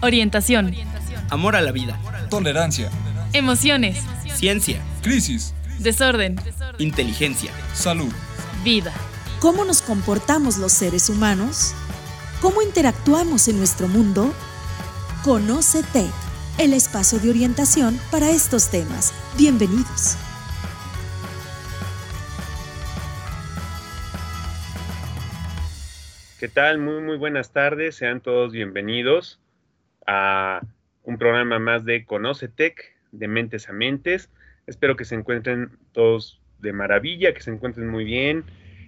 Orientación. Amor a la vida. Tolerancia. Emociones. Ciencia. Crisis. Desorden. Inteligencia. Salud. Vida. ¿Cómo nos comportamos los seres humanos? ¿Cómo interactuamos en nuestro mundo? Conócete, el espacio de orientación para estos temas. Bienvenidos. ¿Qué tal? Muy, muy buenas tardes. Sean todos bienvenidos a un programa más de Conocetec, de Mentes a Mentes. Espero que se encuentren todos de maravilla, que se encuentren muy bien.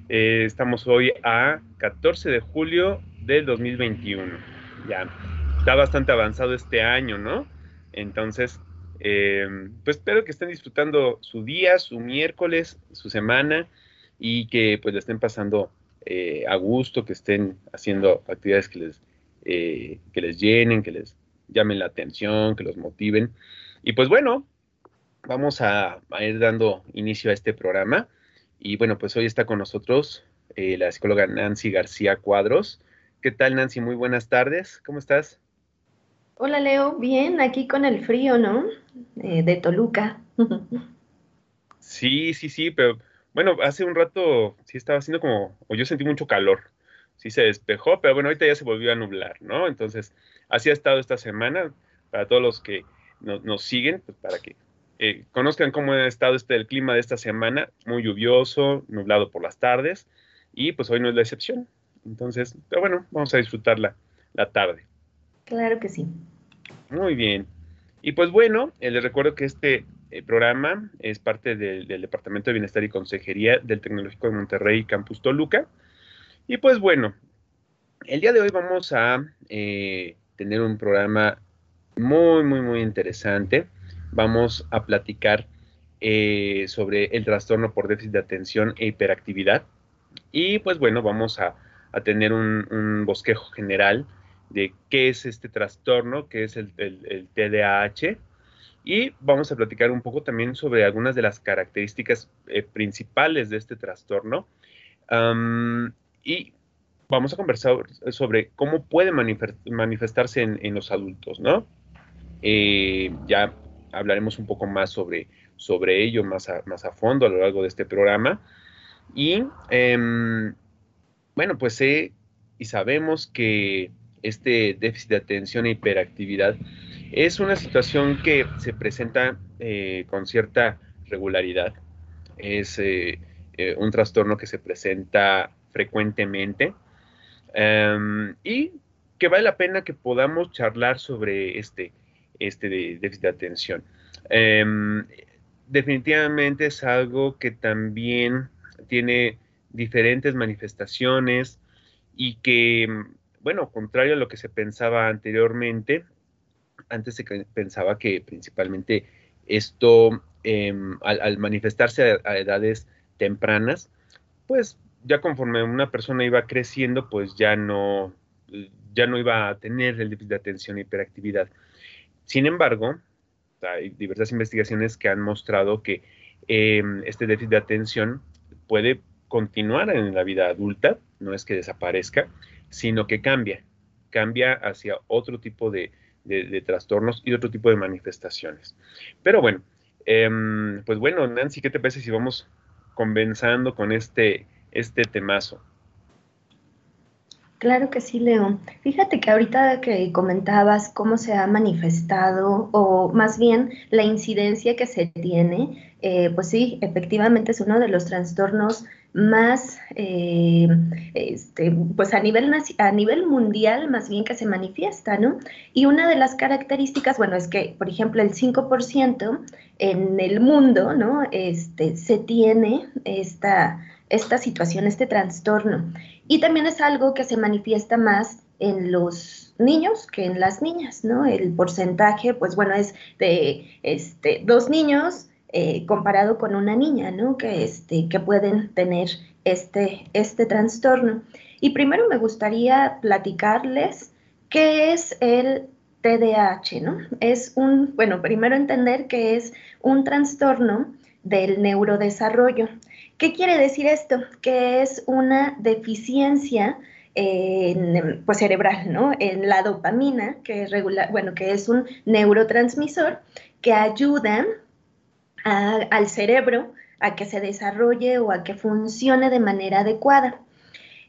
Eh, estamos hoy a 14 de julio del 2021. Ya está bastante avanzado este año, ¿no? Entonces, eh, pues espero que estén disfrutando su día, su miércoles, su semana y que pues estén pasando eh, a gusto, que estén haciendo actividades que les, eh, que les llenen, que les llamen la atención, que los motiven. Y pues bueno, vamos a, ir dando inicio a este programa. Y bueno, pues hoy está con nosotros eh, la psicóloga Nancy García Cuadros. ¿Qué tal, Nancy? Muy buenas tardes. ¿Cómo estás? Hola, Leo. Bien, aquí con el frío, ¿no? de Toluca. sí, sí, sí, pero bueno, hace un rato sí estaba haciendo como, o yo sentí mucho calor. Sí se despejó, pero bueno, ahorita ya se volvió a nublar, ¿no? Entonces, así ha estado esta semana. Para todos los que nos siguen, pues para que eh, conozcan cómo ha estado este, el clima de esta semana, muy lluvioso, nublado por las tardes, y pues hoy no es la excepción. Entonces, pero bueno, vamos a disfrutar la, la tarde. Claro que sí. Muy bien. Y pues bueno, eh, les recuerdo que este el programa es parte del, Departamento de Bienestar y Consejería del Tecnológico de Monterrey, Campus Toluca. Y pues bueno, el día de hoy vamos a eh, tener un programa muy, muy, muy interesante. Vamos a platicar eh, sobre el trastorno por déficit de atención e hiperactividad. Y pues bueno, vamos a, tener un, bosquejo general de qué es este trastorno, qué es el TDAH y vamos a platicar un poco también sobre algunas de las características eh, principales de este trastorno. Y vamos a conversar sobre cómo puede manifestarse en, los adultos, ¿no? Eh, ya hablaremos un poco más sobre, sobre ello más a, más a fondo a lo largo de este programa. Y em, bueno, pues sé y sabemos que este déficit de atención e hiperactividad es una situación que se presenta eh, con cierta regularidad. Es eh, eh, un trastorno que se presenta frecuentemente em, y que vale la pena que podamos charlar sobre este, este déficit de atención. Em, definitivamente es algo que también tiene diferentes manifestaciones y que, bueno, contrario a lo que se pensaba anteriormente, antes se pensaba que principalmente esto, em, al, manifestarse a, edades tempranas, pues ya conforme una persona iba creciendo, pues ya no, ya no iba a tener el déficit de atención e hiperactividad. Sin embargo, hay diversas investigaciones que han mostrado que em, este déficit de atención puede continuar en la vida adulta, no es que desaparezca, sino que cambia, cambia hacia otro tipo de, de, trastornos y otro tipo de manifestaciones. Pero bueno, em, pues bueno, Nancy, ¿qué te parece si vamos comenzando con este, este temazo? Claro que sí, Leo. Fíjate que ahorita que comentabas cómo se ha manifestado, o más bien la incidencia que se tiene, eh, pues sí, efectivamente es uno de los trastornos más, eh, este, pues a nivel, a nivel mundial más bien que se manifiesta, ¿no? Y una de las características, bueno, es que, por ejemplo, el 5% en el mundo, ¿no? Este, se tiene esta, esta situación, este trastorno. Y también es algo que se manifiesta más en los niños que en las niñas, ¿no? El porcentaje, pues bueno, es de este, dos niños eh, comparado con una niña, ¿no? Que, este, que pueden tener este, este trastorno. Y primero me gustaría platicarles qué es el TDAH, ¿no? Es un, bueno, primero entender que es un trastorno del neurodesarrollo. ¿Qué quiere decir esto? Que es una deficiencia en, pues cerebral, ¿no? En la dopamina, que es regular, bueno, que es un neurotransmisor que ayuda al cerebro a que se desarrolle o a que funcione de manera adecuada.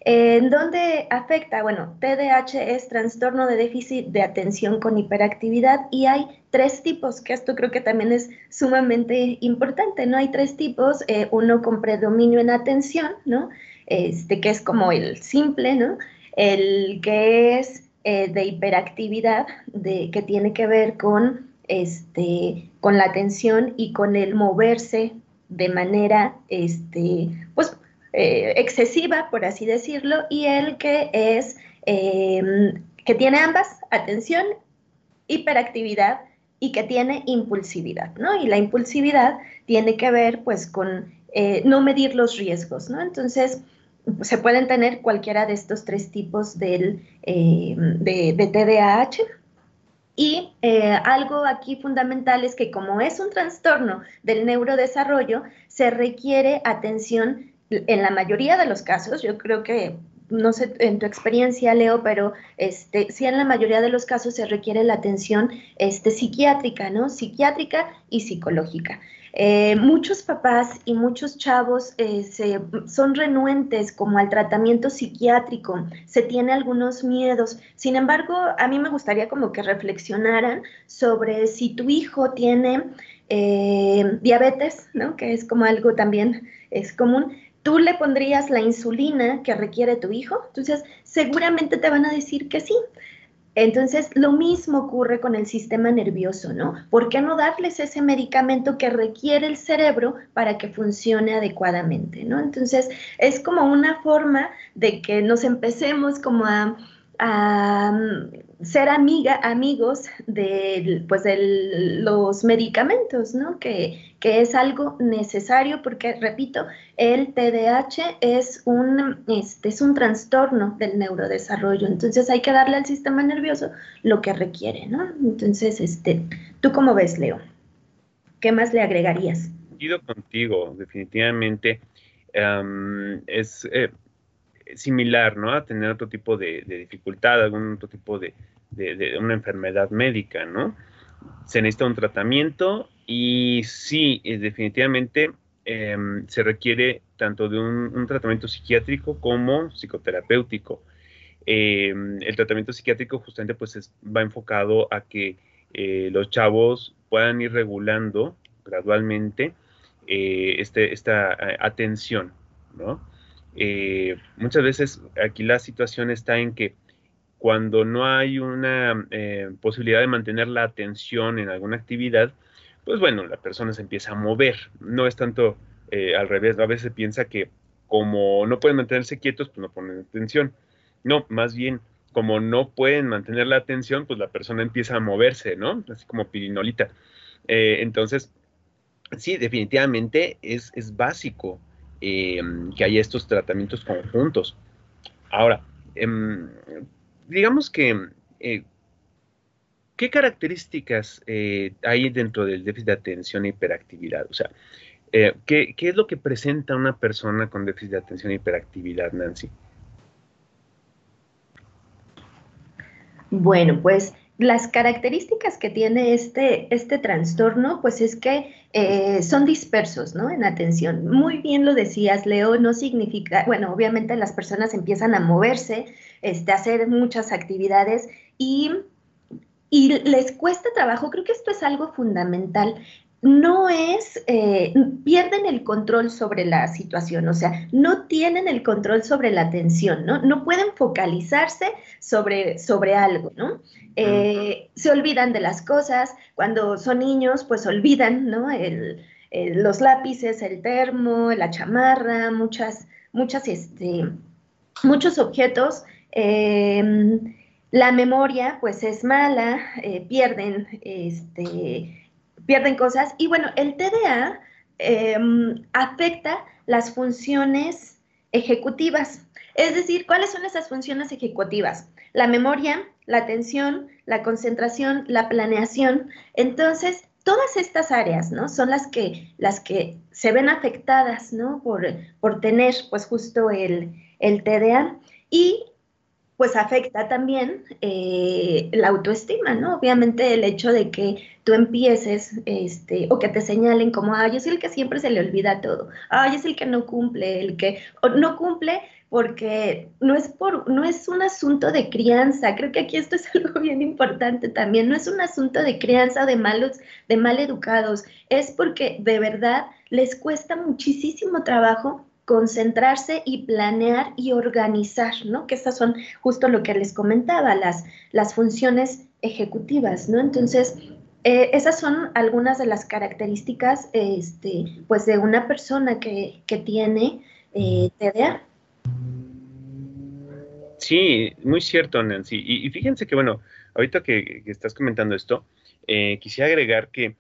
¿En dónde afecta? Bueno, TDAH es trastorno de déficit de atención con hiperactividad y hay tres tipos, que esto creo que también es sumamente importante, ¿no? Hay tres tipos, eh, uno con predominio en atención, ¿no? Este, que es como el simple, ¿no? El que es eh, de hiperactividad, de, que tiene que ver con, este, con la atención y con el moverse de manera, este, pues, eh, excesiva, por así decirlo, y el que es, em, que tiene ambas, atención, hiperactividad y que tiene impulsividad, ¿no? Y la impulsividad tiene que ver, pues, con eh, no medir los riesgos, ¿no? Entonces, se pueden tener cualquiera de estos tres tipos del, em, de, de TDAH. Y eh, algo aquí fundamental es que como es un trastorno del neurodesarrollo, se requiere atención en la mayoría de los casos, yo creo que, no sé en tu experiencia, Leo, pero este, sí en la mayoría de los casos se requiere la atención este, psiquiátrica, ¿no? Psiquiátrica y psicológica. Eh, muchos papás y muchos chavos eh, son renuentes como al tratamiento psiquiátrico, se tiene algunos miedos. Sin embargo, a mí me gustaría como que reflexionaran sobre si tu hijo tiene eh, diabetes, ¿no? que es como algo también es común, tú le pondrías la insulina que requiere tu hijo, entonces seguramente te van a decir que sí. Entonces, lo mismo ocurre con el sistema nervioso, ¿no? ¿Por qué no darles ese medicamento que requiere el cerebro para que funcione adecuadamente, ¿no? Entonces, es como una forma de que nos empecemos como a, ser amiga, amigos de, pues, de los medicamentos, ¿no? Que, que, es algo necesario porque, repito, el TDAH es un, este, es un trastorno del neurodesarrollo, entonces hay que darle al sistema nervioso lo que requiere, ¿no? Entonces, este, ¿tú cómo ves, Leo? ¿Qué más le agregarías? Contigo, definitivamente. es, eh, similar, ¿no? A tener otro tipo de, dificultad, algún otro tipo de, una enfermedad médica, ¿no? Se necesita un tratamiento y sí, eh, definitivamente em, se requiere tanto de un, tratamiento psiquiátrico como psicoterapéutico. Em, el tratamiento psiquiátrico justamente pues va enfocado a que eh, los chavos puedan ir regulando gradualmente eh, este, esta atención, ¿no? Eh, muchas veces aquí la situación está en que cuando no hay una eh, posibilidad de mantener la atención en alguna actividad, pues bueno, la persona se empieza a mover. No es tanto eh, al revés, a veces piensa que como no pueden mantenerse quietos, pues no ponen atención. No, más bien, como no pueden mantener la atención, pues la persona empieza a moverse, ¿no? Así como pirinolita. entonces, sí, definitivamente es, es básico Em, que haya estos tratamientos conjuntos. Ahora, em, digamos que, eh, ¿qué características eh, hay dentro del déficit de atención e hiperactividad? O sea, eh, ¿qué, ¿qué, es lo que presenta una persona con déficit de atención e hiperactividad, Nancy? Bueno, pues las características que tiene este, este trastorno, pues es que eh, son dispersos, ¿no? En atención. Muy bien lo decías, Leo, no significa, bueno, obviamente las personas empiezan a moverse, este, a hacer muchas actividades y, y les cuesta trabajo. Creo que esto es algo fundamental no es, eh, pierden el control sobre la situación, o sea, no tienen el control sobre la atención, ¿no? No pueden focalizarse sobre, sobre algo, ¿no? Eh, se olvidan de las cosas, cuando son niños, pues olvidan, ¿no? los lápices, el termo, la chamarra, muchas, muchas, este, muchos objetos. Em, la memoria, pues es mala, eh, pierden, este, pierden cosas. Y bueno, el TDA em, afecta las funciones ejecutivas. Es decir, ¿cuáles son esas funciones ejecutivas? La memoria, la atención, la concentración, la planeación. Entonces, todas estas áreas, ¿no? Son las que, las que se ven afectadas, ¿no? Por, por tener, pues, justo el, el TDA. Y pues afecta también eh, la autoestima, ¿no? Obviamente el hecho de que tú empieces, este, o que te señalen como, ay, soy el que siempre se le olvida todo, ay, es el que no cumple, el que no cumple porque no es por, no es un asunto de crianza, creo que aquí esto es algo bien importante también, no es un asunto de crianza de malos, de mal educados, es porque de verdad les cuesta muchísimo trabajo concentrarse y planear y organizar, ¿no? Que estas son justo lo que les comentaba, las, las funciones ejecutivas, ¿no? Entonces, eh, esas son algunas de las características, este, pues, de una persona que, tiene eh, TDA. Sí, muy cierto, Nancy. Y, fíjense que, bueno, ahorita que, estás comentando esto, eh, quisiera agregar que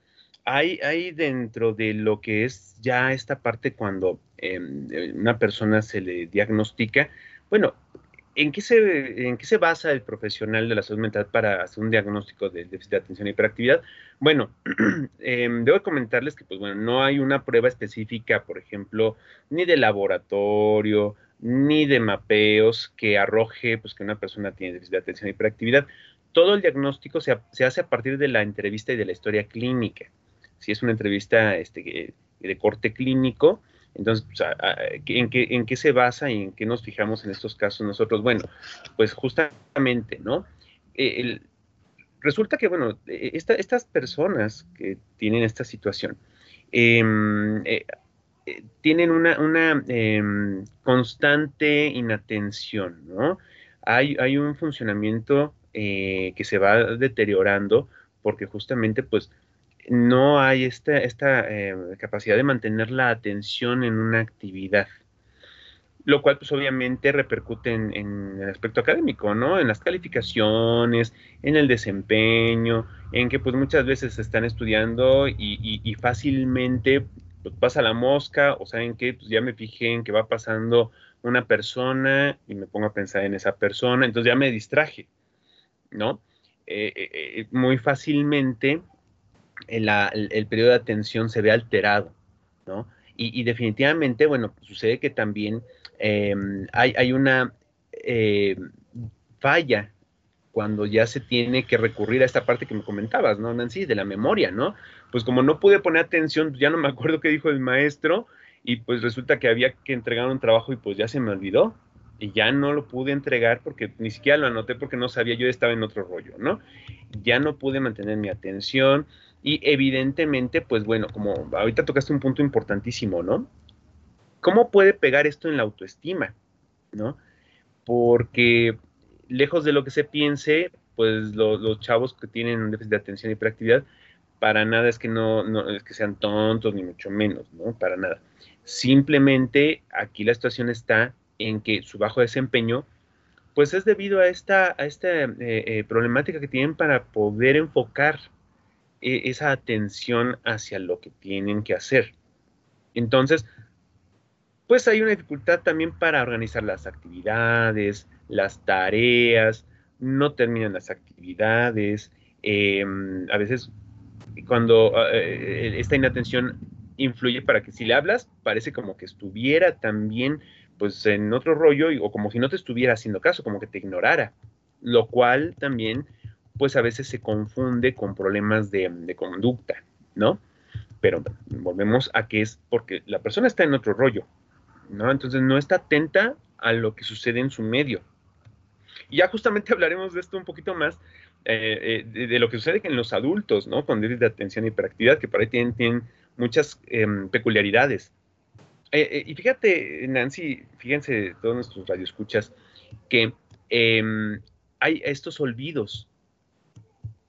hay, hay dentro de lo que es ya esta parte cuando eh, una persona se le diagnostica, bueno, ¿en qué, se, ¿en qué se basa el profesional de la salud mental para hacer un diagnóstico de déficit de atención y hiperactividad? Bueno, em, debo comentarles que, pues bueno, no hay una prueba específica, por ejemplo, ni de laboratorio, ni de mapeos que arroje pues, que una persona tiene déficit de atención y hiperactividad. Todo el diagnóstico se, se hace a partir de la entrevista y de la historia clínica si es una entrevista este, de corte clínico, entonces, pues, ¿en, qué, ¿en qué se basa y en qué nos fijamos en estos casos nosotros? Bueno, pues justamente, ¿no? Eh, resulta que, bueno, e, estas personas que tienen esta situación em, eh, eh, tienen una, em, constante inatención, ¿no? Hay un funcionamiento que se va deteriorando porque justamente, pues, no hay esta, esta eh, capacidad de mantener la atención en una actividad, lo cual pues obviamente repercute en, el aspecto académico, ¿no? En las calificaciones, en el desempeño, en que pues muchas veces están estudiando y, fácilmente pues, pasa la mosca o saben que pues ya me fijé en que va pasando una persona y me pongo a pensar en esa persona, entonces ya me distraje, ¿no? Eh, eh, muy fácilmente el, periodo de atención se ve alterado, ¿no? Y, definitivamente, bueno, sucede que también em, hay, una eh, falla cuando ya se tiene que recurrir a esta parte que me comentabas, ¿no, Nancy? De la memoria, ¿no? Pues como no pude poner atención, ya no me acuerdo qué dijo el maestro y pues resulta que había que entregar un trabajo y pues ya se me olvidó y ya no lo pude entregar porque ni siquiera lo anoté porque no sabía, yo estaba en otro rollo, ¿no? Ya no pude mantener mi atención, y evidentemente, pues bueno, como ahorita tocaste un punto importantísimo, ¿no? ¿Cómo puede pegar esto en la autoestima? ¿No? Porque lejos de lo que se piense, pues los chavos que tienen un déficit de atención y hiperactividad, para nada es que no, no, es que sean tontos, ni mucho menos, ¿no? Para nada. Simplemente aquí la situación está en que su bajo desempeño, pues es debido a esta, a esta eh, eh, problemática que tienen para poder enfocar esa atención hacia lo que tienen que hacer. Entonces, pues hay una dificultad también para organizar las actividades, las tareas, no terminan las actividades, em, a veces cuando eh, esta inatención influye para que si le hablas, parece como que estuviera también pues en otro rollo o como si no te estuviera haciendo caso, como que te ignorara, lo cual también pues a veces se confunde con problemas de, conducta, ¿no? Pero volvemos a que es porque la persona está en otro rollo, ¿no? Entonces no está atenta a lo que sucede en su medio. Y ya justamente hablaremos de esto un poquito más, eh, eh, de, lo que sucede en los adultos, ¿no? Con déficit de atención y hiperactividad, que por ahí tienen, muchas em, peculiaridades. Eh, y fíjate, Nancy, fíjense todos nuestros radioescuchas, que em, hay estos olvidos,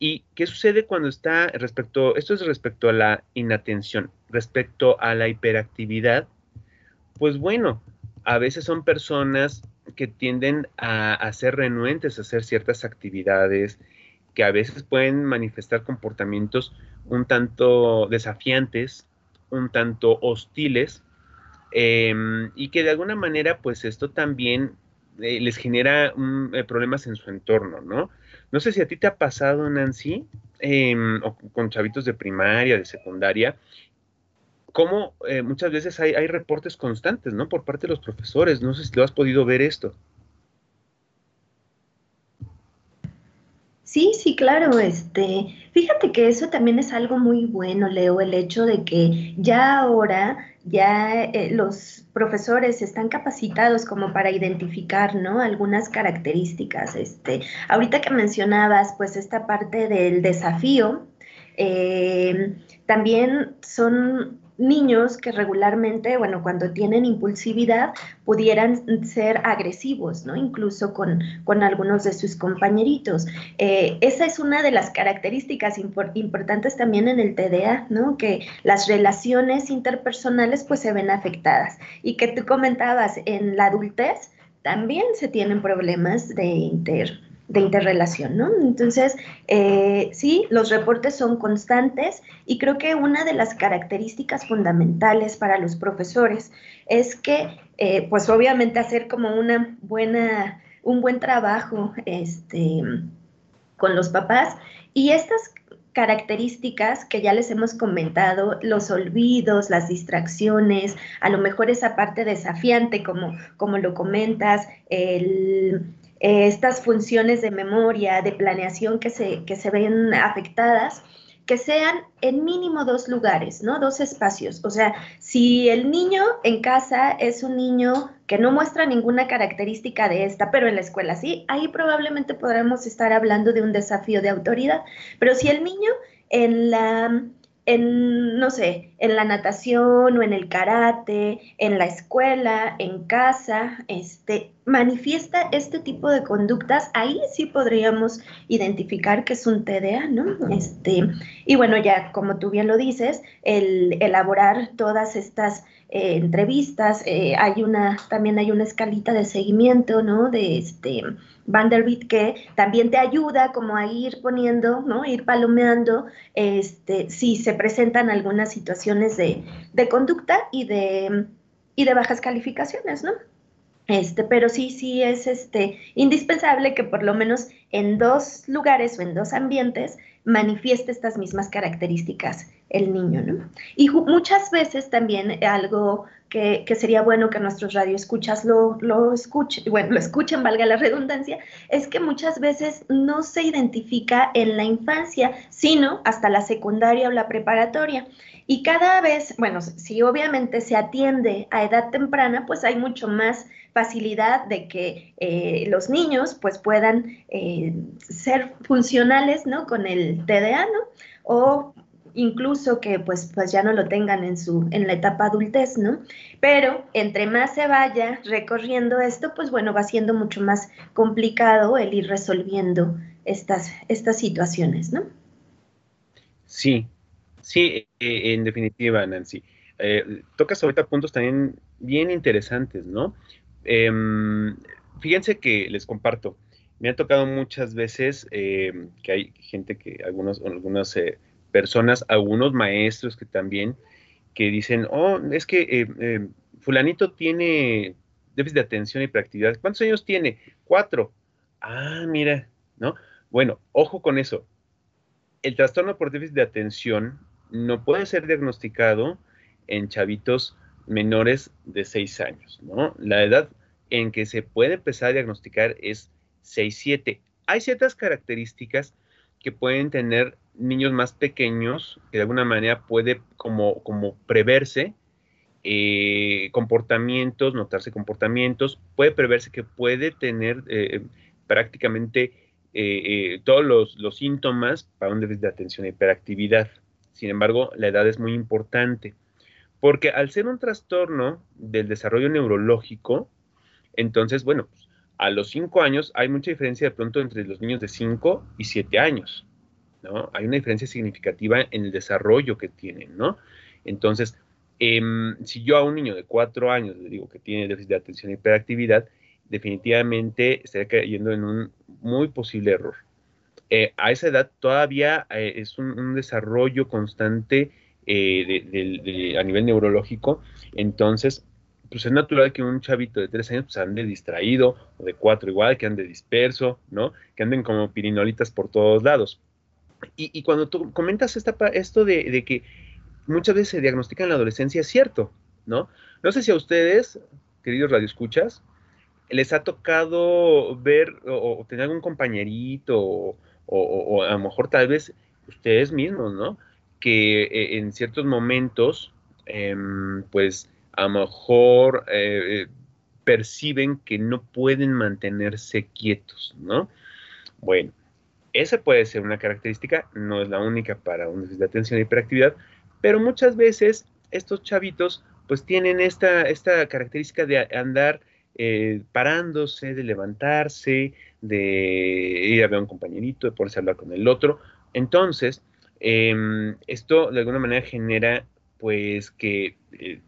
¿Y qué sucede cuando está respecto, esto es respecto a la inatención, respecto a la hiperactividad? Pues bueno, a veces son personas que tienden a, ser renuentes a hacer ciertas actividades, que a veces pueden manifestar comportamientos un tanto desafiantes, un tanto hostiles, em, y que de alguna manera, pues esto también eh, les genera eh, problemas en su entorno, ¿no? No sé si a ti te ha pasado, Nancy, em, o con chavitos de primaria, de secundaria, cómo eh, muchas veces hay, reportes constantes, ¿no? Por parte de los profesores. No sé si lo has podido ver esto. Sí, sí, claro. Este, fíjate que eso también es algo muy bueno, Leo, el hecho de que ya ahora ya eh, los profesores están capacitados como para identificar, ¿no? Algunas características. Este, ahorita que mencionabas, pues esta parte del desafío, eh, también son niños que regularmente, bueno, cuando tienen impulsividad, pudieran ser agresivos, ¿no? Incluso con, con algunos de sus compañeritos. Eh, esa es una de las características importantes también en el TDA, ¿no? Que las relaciones interpersonales pues se ven afectadas. Y que tú comentabas, en la adultez también se tienen problemas de inter de interrelación, ¿no? Entonces, eh, sí, los reportes son constantes y creo que una de las características fundamentales para los profesores es que, eh, pues obviamente hacer como una buena, un buen trabajo este, con los papás y estas características que ya les hemos comentado, los olvidos, las distracciones, a lo mejor esa parte desafiante como, como lo comentas, el eh, estas funciones de memoria, de planeación que se, que se ven afectadas, que sean en mínimo dos lugares, ¿no? Dos espacios. O sea, si el niño en casa es un niño que no muestra ninguna característica de esta, pero en la escuela sí, ahí probablemente podremos estar hablando de un desafío de autoridad. Pero si el niño en la en, no sé, en la natación o en el karate, en la escuela, en casa, este, manifiesta este tipo de conductas, ahí sí podríamos identificar que es un TDA, ¿no? Este, y bueno, ya como tú bien lo dices, el elaborar todas estas eh, entrevistas, eh, hay una, también hay una escalita de seguimiento, ¿no? De este Vanderbilt que también te ayuda como a ir poniendo, ¿no? Ir palomeando, este, si se presentan algunas situaciones de, de conducta y de, y de bajas calificaciones, ¿no? Este, pero sí, sí es este, indispensable que por lo menos en dos lugares o en dos ambientes manifieste estas mismas características el niño, ¿no? Y muchas veces también algo que, sería bueno que nuestros radioescuchas lo, lo escuchen, bueno, lo escuchen, valga la redundancia, es que muchas veces no se identifica en la infancia, sino hasta la secundaria o la preparatoria. Y cada vez, bueno, si obviamente se atiende a edad temprana, pues hay mucho más facilidad de que eh, los niños pues puedan eh, ser funcionales, ¿no? Con el TDA, ¿no? O incluso que pues, pues ya no lo tengan en, su, en la etapa adultez, ¿no? Pero entre más se vaya recorriendo esto, pues bueno, va siendo mucho más complicado el ir resolviendo estas, estas situaciones, ¿no? Sí, sí, e, en definitiva, Nancy. Eh, tocas ahorita puntos también bien interesantes, ¿no? Em, fíjense que les comparto, me ha tocado muchas veces em, que hay gente que, algunos, algunas eh, personas, algunos maestros que también, que dicen, oh, es que eh, fulanito tiene déficit de atención y hiperactividad. ¿Cuántos años tiene? Cuatro. Ah, mira, ¿no? Bueno, ojo con eso. El trastorno por déficit de atención no puede ser diagnosticado en chavitos menores de seis años, ¿no? La edad en que se puede empezar a diagnosticar es 6-7. Hay ciertas características que pueden tener niños más pequeños, que de alguna manera puede como, como preverse eh, comportamientos, notarse comportamientos, puede preverse que puede tener eh, prácticamente eh, todos los, los, síntomas para un déficit de atención e hiperactividad. Sin embargo, la edad es muy importante, porque al ser un trastorno del desarrollo neurológico, entonces, bueno, a los 5 años hay mucha diferencia de pronto entre los niños de 5 y 7 años. ¿no? Hay una diferencia significativa en el desarrollo que tienen, ¿no? Entonces, em, si yo a un niño de cuatro años le digo que tiene déficit de atención y hiperactividad, definitivamente estaría cayendo en un muy posible error. Eh, a esa edad todavía eh, es un, desarrollo constante eh, a nivel neurológico, entonces, pues es natural que un chavito de tres años pues, ande distraído, o de cuatro igual, que ande disperso, ¿no? Que anden como pirinolitas por todos lados. Y, cuando tú comentas esta, esto de, que muchas veces se diagnostica en la adolescencia, es cierto, ¿no? No sé si a ustedes, queridos radioescuchas, les ha tocado ver o, tener algún compañerito o, o, a lo mejor tal vez ustedes mismos, ¿no? Que eh, en ciertos momentos, em, pues a lo mejor eh, perciben que no pueden mantenerse quietos, ¿no? Bueno, esa puede ser una característica, no es la única para un déficit de atención y hiperactividad, pero muchas veces estos chavitos pues tienen esta, esta característica de andar eh, parándose, de levantarse, de ir a ver a un compañerito, de ponerse a hablar con el otro. Entonces, em, esto de alguna manera genera pues que eh,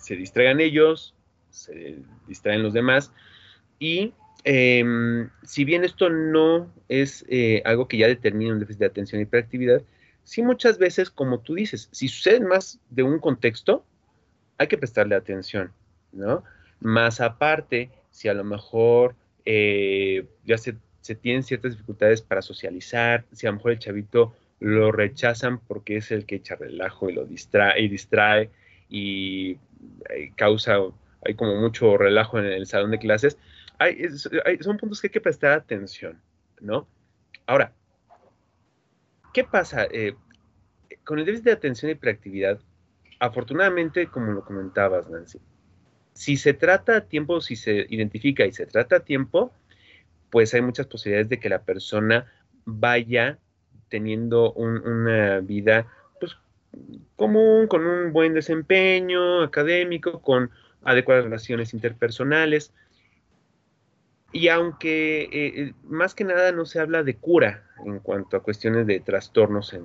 se distraigan ellos, se distraen los demás y em, si bien esto no es eh, algo que ya determina un déficit de atención y hiperactividad, sí muchas veces, como tú dices, si sucede más de un contexto, hay que prestarle atención, ¿no? Más aparte, si a lo mejor eh, ya se, tienen ciertas dificultades para socializar, si a lo mejor el chavito lo rechazan porque es el que echa relajo y lo distrae y distrae y causa, hay como mucho relajo en el salón de clases, son puntos que hay que prestar atención, ¿no? Ahora, ¿qué pasa? Eh, con el déficit de atención y hiperactividad, afortunadamente, como lo comentabas, Nancy, si se trata a tiempo, si se identifica y se trata a tiempo, pues hay muchas posibilidades de que la persona vaya teniendo una vida común, con un buen desempeño académico, con adecuadas relaciones interpersonales. Y aunque eh, eh, más que nada no se habla de cura en cuanto a cuestiones de trastornos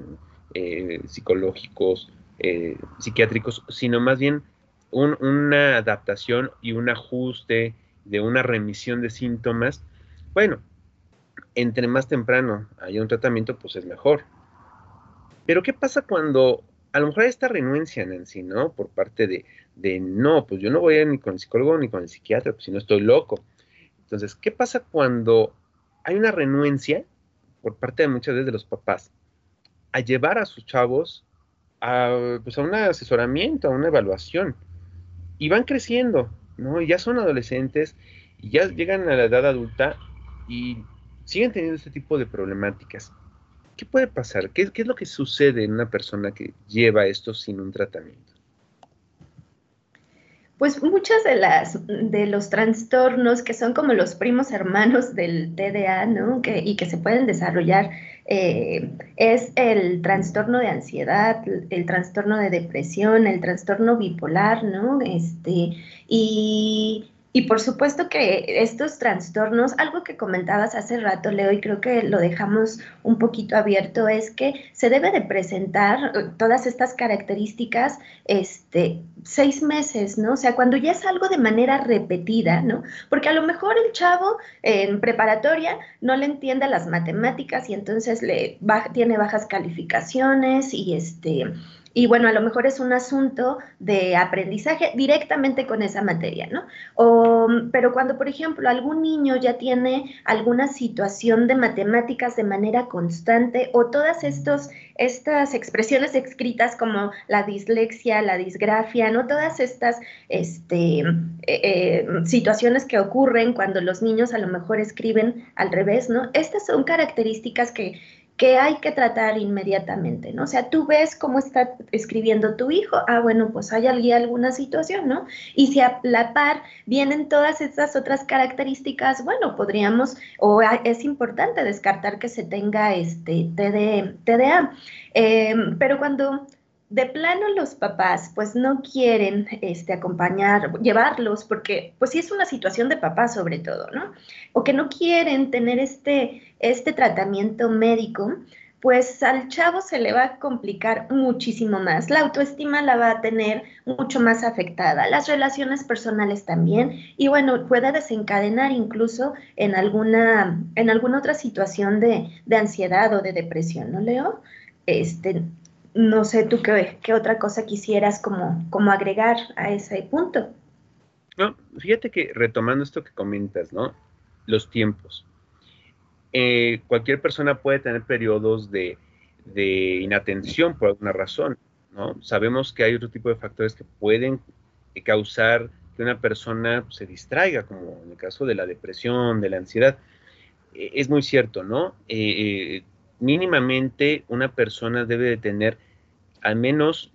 eh, psicológicos, psiquiátricos, sino más bien una adaptación y un ajuste de una remisión de síntomas, bueno, entre más temprano haya un tratamiento, pues es mejor. Pero ¿qué pasa cuando a lo mejor esta renuencia, en sí, ¿no? Por parte de, de, no, pues yo no voy a ir ni con el psicólogo ni con el psiquiatra, pues si no estoy loco. Entonces, ¿qué pasa cuando hay una renuencia por parte de muchas veces de los papás a llevar a sus chavos a, pues, a un asesoramiento, a una evaluación? y van creciendo, ¿no? Y ya son adolescentes y ya llegan a la edad adulta y siguen teniendo este tipo de problemáticas. ¿Qué puede pasar? ¿Qué, es lo que sucede en una persona que lleva esto sin un tratamiento? Pues muchas de los trastornos que son como los primos hermanos del TDA, ¿no? Y que se pueden desarrollar eh, es el trastorno de ansiedad, el trastorno de depresión, el trastorno bipolar, ¿no? Este, y y por supuesto que estos trastornos, algo que comentabas hace rato, Leo, y creo que lo dejamos un poquito abierto, es que se debe de presentar eh, todas estas características este, seis meses, ¿no? O sea, cuando ya es algo de manera repetida, ¿no? Porque a lo mejor el chavo en preparatoria no le entiende las matemáticas y entonces le tiene bajas calificaciones y este y bueno, a lo mejor es un asunto de aprendizaje directamente con esa materia, ¿no? O, pero cuando, por ejemplo, algún niño ya tiene alguna situación de matemáticas de manera constante o todas estos, estas expresiones escritas como la dislexia, la disgrafia, ¿no? Todas estas este, eh, eh, situaciones que ocurren cuando los niños a lo mejor escriben al revés, ¿no? Estas son características que que hay que tratar inmediatamente, ¿no? O sea, tú ves cómo está escribiendo tu hijo, ah, bueno, pues hay alguna situación, ¿no? Y si a la par vienen todas estas otras características, bueno, podríamos, o es importante descartar que se tenga este TDA. Em, pero cuando de plano los papás pues no quieren este, acompañar, llevarlos, porque pues sí es una situación de papá sobre todo, ¿no? O que no quieren tener este, este tratamiento médico, pues al chavo se le va a complicar muchísimo más. La autoestima la va a tener mucho más afectada, las relaciones personales también, y bueno, puede desencadenar incluso en alguna, en alguna otra situación de, de ansiedad o de depresión, ¿no, Leo? Este, no sé tú qué, qué otra cosa quisieras como, como agregar a ese punto. No, fíjate que retomando esto que comentas, ¿no? Los tiempos. Eh, cualquier persona puede tener periodos de, inatención por alguna razón, ¿no? Sabemos que hay otro tipo de factores que pueden causar que una persona se distraiga, como en el caso de la depresión, de la ansiedad. E, es muy cierto, ¿no? Eh, eh, mínimamente una persona debe de tener al menos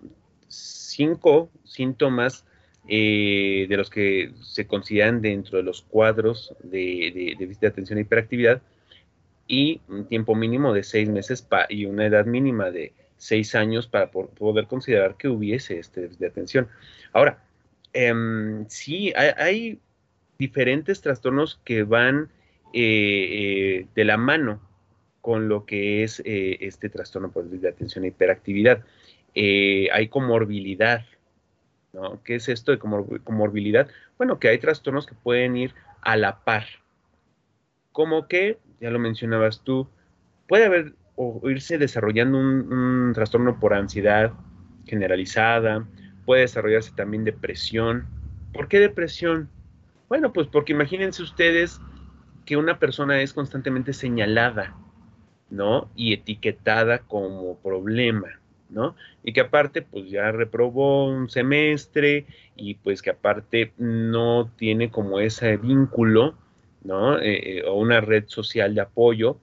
cinco síntomas eh, de los que se consideran dentro de los cuadros de, de, atención e hiperactividad y un tiempo mínimo de seis meses y una edad mínima de seis años para poder considerar que hubiese este de atención. Ahora, em, sí, hay, diferentes trastornos que van eh, eh, de la mano con lo que es eh, este trastorno por de atención e hiperactividad. hay comorbilidad, ¿no? ¿Qué es esto de comorbilidad? Bueno, que hay trastornos que pueden ir a la par. Como que, ya lo mencionabas tú, puede haber o irse desarrollando un, trastorno por ansiedad generalizada, puede desarrollarse también depresión. ¿Por qué depresión? Bueno, pues porque imagínense ustedes que una persona es constantemente señalada, ¿no? Y etiquetada como problema, ¿no? Y que aparte, pues ya reprobó un semestre y pues que aparte no tiene como ese vínculo, ¿no? Eh, eh, o una red social de apoyo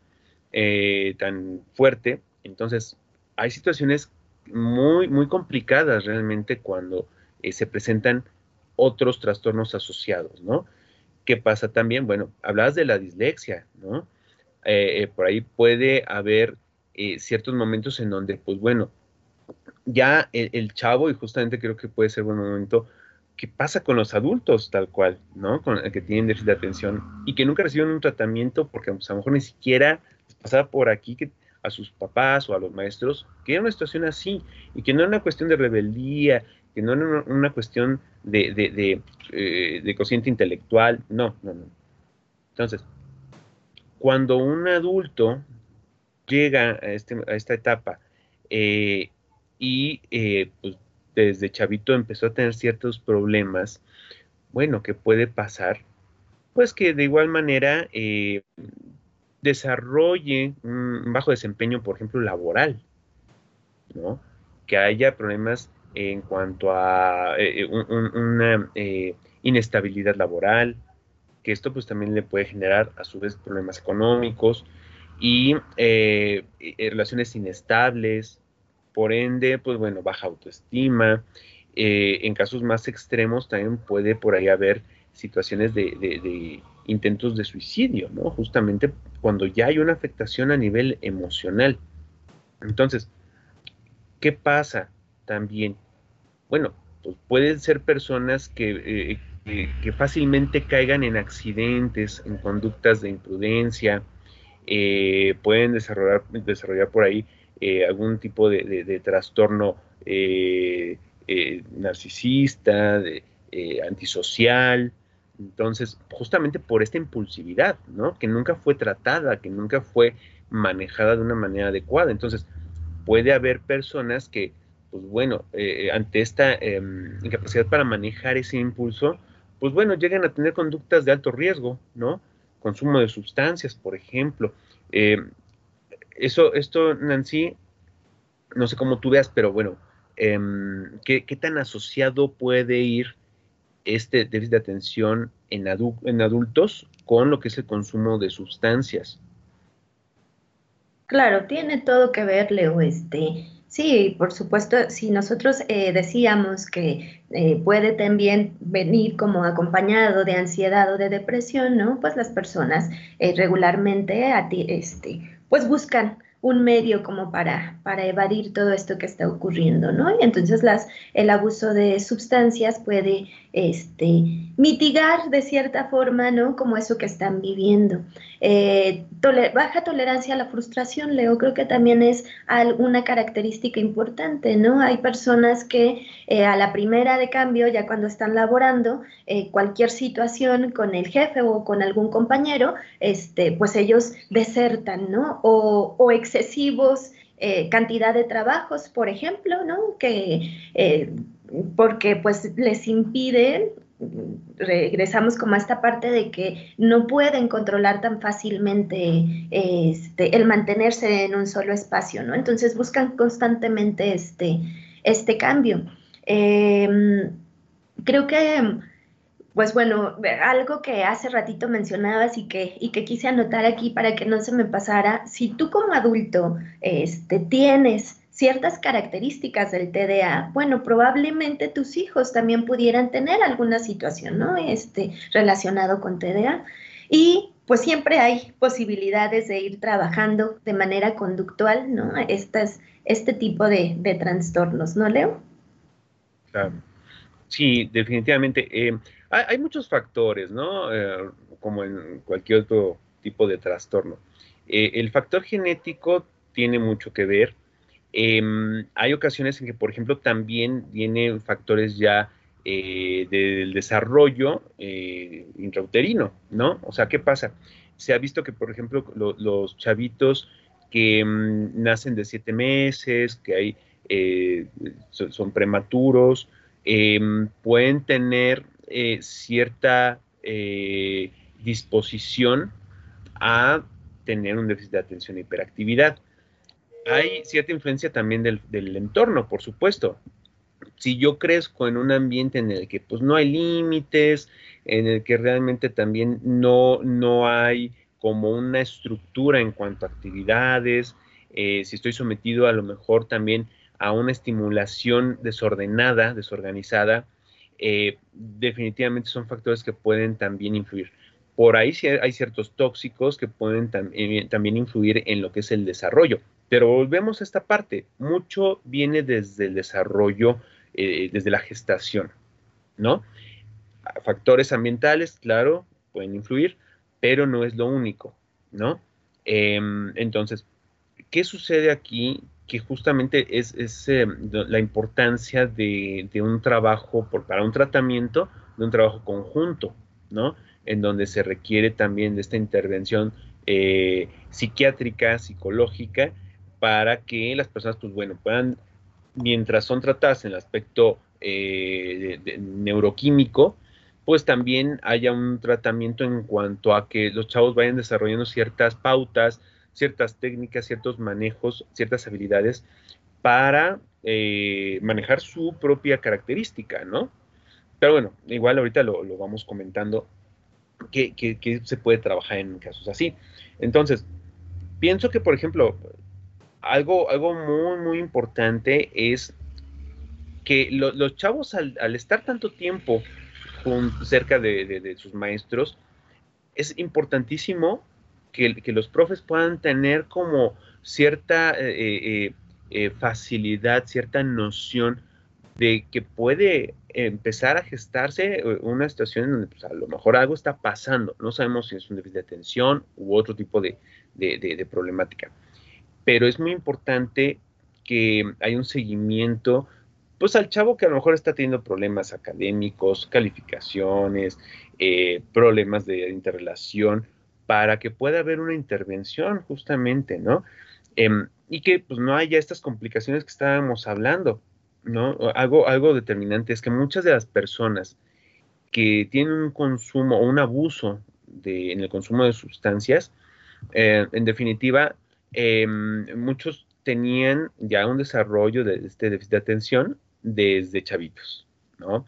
eh, tan fuerte. Entonces, hay situaciones muy, muy complicadas realmente cuando se presentan otros trastornos asociados, ¿no? ¿Qué pasa también? Bueno, hablabas de la dislexia, ¿no? Eh, por ahí puede haber ciertos momentos en donde, pues bueno, ya el, chavo, y justamente creo que puede ser buen momento, ¿qué pasa con los adultos tal cual, ¿no? Con que tienen déficit de atención y que nunca reciben un tratamiento porque pues, a lo mejor ni siquiera pasaba por aquí que a sus papás o a los maestros que era una situación así y que no era una cuestión de rebeldía, que no era una, cuestión de, de, eh, cociente intelectual, no, no, no. Entonces, cuando un adulto llega a, este, a esta etapa eh, y eh, pues desde chavito empezó a tener ciertos problemas, bueno, ¿qué puede pasar? Pues que de igual manera desarrolle un bajo desempeño, por ejemplo, laboral, ¿no? Que haya problemas en cuanto a eh, eh, una eh, inestabilidad laboral, que esto pues también le puede generar a su vez problemas económicos y relaciones inestables, por ende, pues bueno, baja autoestima. en casos más extremos también puede por ahí haber situaciones de intentos de suicidio, ¿no? Justamente cuando ya hay una afectación a nivel emocional. Entonces, ¿qué pasa también? Bueno, pues pueden ser personas que, eh, que, fácilmente caigan en accidentes, en conductas de imprudencia, eh, pueden desarrollar, desarrollar por ahí eh, algún tipo de, trastorno narcisista, de, antisocial, entonces, justamente por esta impulsividad, ¿no? Que nunca fue tratada, que nunca fue manejada de una manera adecuada. Entonces, puede haber personas que, pues bueno, eh, ante esta em, incapacidad para manejar ese impulso, pues bueno, llegan a tener conductas de alto riesgo, ¿no? Consumo de sustancias, por ejemplo. Em, eso, esto, Nancy, no sé cómo tú veas, pero bueno, em, ¿qué, ¿qué, tan asociado puede ir este déficit de atención en, en adultos con lo que es el consumo de sustancias. Claro, tiene todo que ver, Leo. Este, sí, por supuesto, si nosotros eh, decíamos que eh, puede también venir como acompañado de ansiedad o de depresión, ¿no? Pues las personas eh, regularmente este, pues buscan un medio como para, para evadir todo esto que está ocurriendo, ¿no? Y entonces las, el abuso de sustancias puede este, mitigar de cierta forma, ¿no? Como eso que están viviendo. Eh, baja tolerancia a la frustración, Leo, creo que también es una característica importante, ¿no? Hay personas que eh, a la primera de cambio, ya cuando están laborando, eh, cualquier situación con el jefe o con algún compañero, este, pues ellos desertan, ¿no? O, o excesivos cantidad de trabajos, por ejemplo, ¿no? Que porque pues les impide regresamos como a esta parte de que no pueden controlar tan fácilmente este, el mantenerse en un solo espacio, ¿no? Entonces buscan constantemente este, este cambio. Em, creo que pues bueno, algo que hace ratito mencionabas y que, y que quise anotar aquí para que no se me pasara, si tú como adulto este, tienes ciertas características del TDA, bueno, probablemente tus hijos también pudieran tener alguna situación, ¿no? Este, relacionado con TDA. Y pues siempre hay posibilidades de ir trabajando de manera conductual, ¿no? Estas, este tipo de, trastornos, ¿no, Leo? Claro. Sí, definitivamente. Eh, hay, muchos factores, ¿no? Eh, como en cualquier otro tipo de trastorno. Eh, el factor genético tiene mucho que ver. Em, hay ocasiones en que, por ejemplo, también vienen factores ya del desarrollo intrauterino, ¿no? O sea, ¿qué pasa? Se ha visto que, por ejemplo, los chavitos que mm, nacen de siete meses, que hay, son prematuros, Em, pueden tener eh, cierta eh, disposición a tener un déficit de atención e hiperactividad. Hay cierta influencia también del, entorno, por supuesto. Si yo crezco en un ambiente en el que pues no hay límites, en el que realmente también no, no hay como una estructura en cuanto a actividades, eh, si estoy sometido a lo mejor también a una estimulación desordenada, desorganizada, eh, definitivamente son factores que pueden también influir. Por ahí sí hay ciertos tóxicos que pueden eh, también influir en lo que es el desarrollo. Pero volvemos a esta parte. Mucho viene desde el desarrollo, eh, desde la gestación, ¿no? Factores ambientales, claro, pueden influir, pero no es lo único, ¿no? Em, entonces, ¿qué sucede aquí? que justamente es, eh, la importancia de, un trabajo por, para un tratamiento, de un trabajo conjunto, ¿no? En donde se requiere también de esta intervención eh, psiquiátrica, psicológica, para que las personas, pues bueno, puedan, mientras son tratadas en el aspecto eh, neuroquímico, pues también haya un tratamiento en cuanto a que los chavos vayan desarrollando ciertas pautas, ciertas técnicas, ciertos manejos, ciertas habilidades para eh, manejar su propia característica, ¿no? Pero bueno, igual ahorita lo, vamos comentando que, se puede trabajar en casos así. Entonces, pienso que, por ejemplo, algo, algo muy, muy importante es que los chavos al, estar tanto tiempo cerca de, sus maestros, es importantísimo que, los profes puedan tener como cierta eh, eh, eh, facilidad, cierta noción de que puede empezar a gestarse una situación en donde pues, a lo mejor algo está pasando. No sabemos si es un déficit de atención u otro tipo de, de problemática. Pero es muy importante que haya un seguimiento pues al chavo que a lo mejor está teniendo problemas académicos, calificaciones, problemas de interrelación, para que pueda haber una intervención justamente, ¿no? Em, y que pues no haya estas complicaciones que estábamos hablando, ¿no? Algo, algo determinante es que muchas de las personas que tienen un consumo o un abuso de, en el consumo de sustancias, eh, en definitiva, em, muchos tenían ya un desarrollo de este déficit de atención desde chavitos, ¿no?